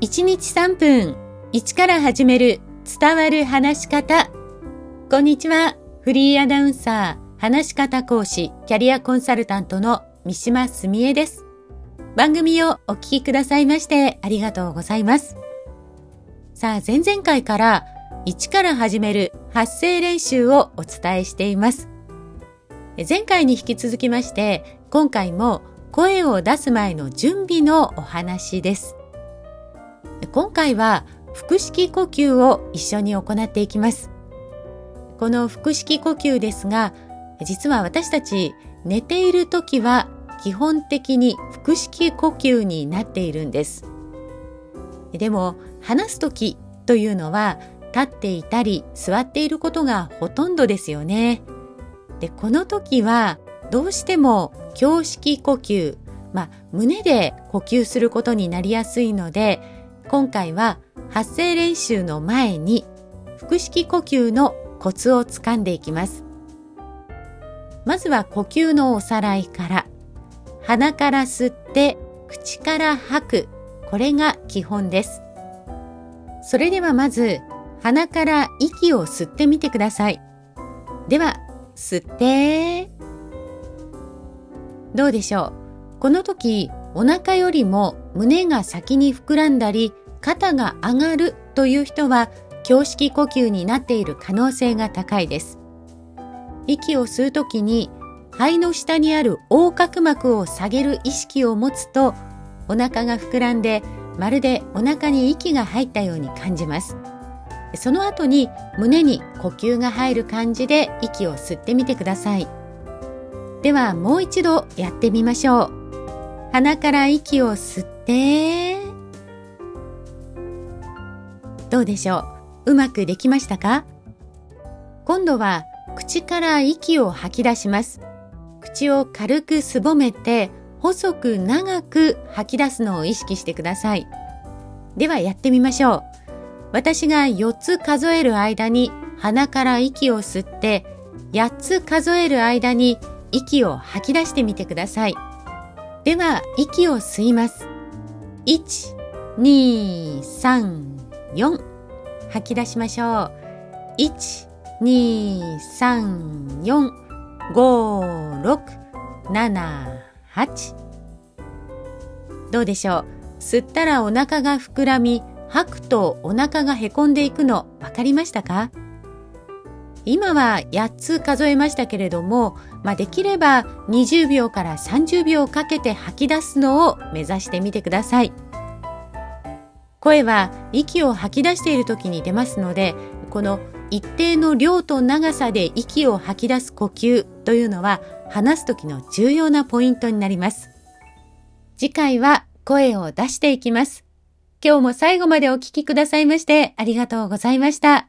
1日3分1から始める伝わる話し方。こんにちは。フリーアナウンサー、話し方講師、キャリアコンサルタントの三島澄江です。番組をお聞きくださいましてありがとうございます。さあ、前々回から1から始める発声練習をお伝えしています。前回に引き続きまして、今回も声を出す前の準備のお話です。今回は腹式呼吸を一緒に行っていきます。この腹式呼吸ですが、実は私たち寝ている時は基本的に腹式呼吸になっているんです。でも話す時というのは立っていたり座っていることがほとんどですよね。で、この時はどうしても胸式呼吸、まあ、胸で呼吸することになりやすいので、今回は発声練習の前に腹式呼吸のコツをつかんでいきます。まずは呼吸のおさらいから、鼻から吸って口から吐く、これが基本です。それではまず鼻から息を吸ってみてください。では、吸って、どうでしょう？この時、お腹よりも胸が先に膨らんだり、肩が上がるという人は、胸式呼吸になっている可能性が高いです。息を吸うときに、肺の下にある横隔膜を下げる意識を持つと、お腹が膨らんで、まるでお腹に息が入ったように感じます。その後に胸に呼吸が入る感じで息を吸ってみてください。ではもう一度やってみましょう。鼻から息を吸って、どうでしょう？うまくできましたか？今度は口から息を吐き出します。口を軽くすぼめて細く長く吐き出すのを意識してください。ではやってみましょう。私が4つ数える間に鼻から息を吸って、8つ数える間に息を吐き出してみてください。では、息を吸います。1、2、3、4。吐き出しましょう。1、2、3、4、5、6、7、8。どうでしょう？吸ったらお腹が膨らみ、吐くとお腹がへこんでいくの分かりましたか？今は8つ数えましたけれども、まあ、できれば20秒から30秒かけて吐き出すのを目指してみてください。声は息を吐き出している時に出ますので、この一定の量と長さで息を吐き出す呼吸というのは話す時の重要なポイントになります。次回は声を出していきます。今日も最後までお聴きくださいましてありがとうございました。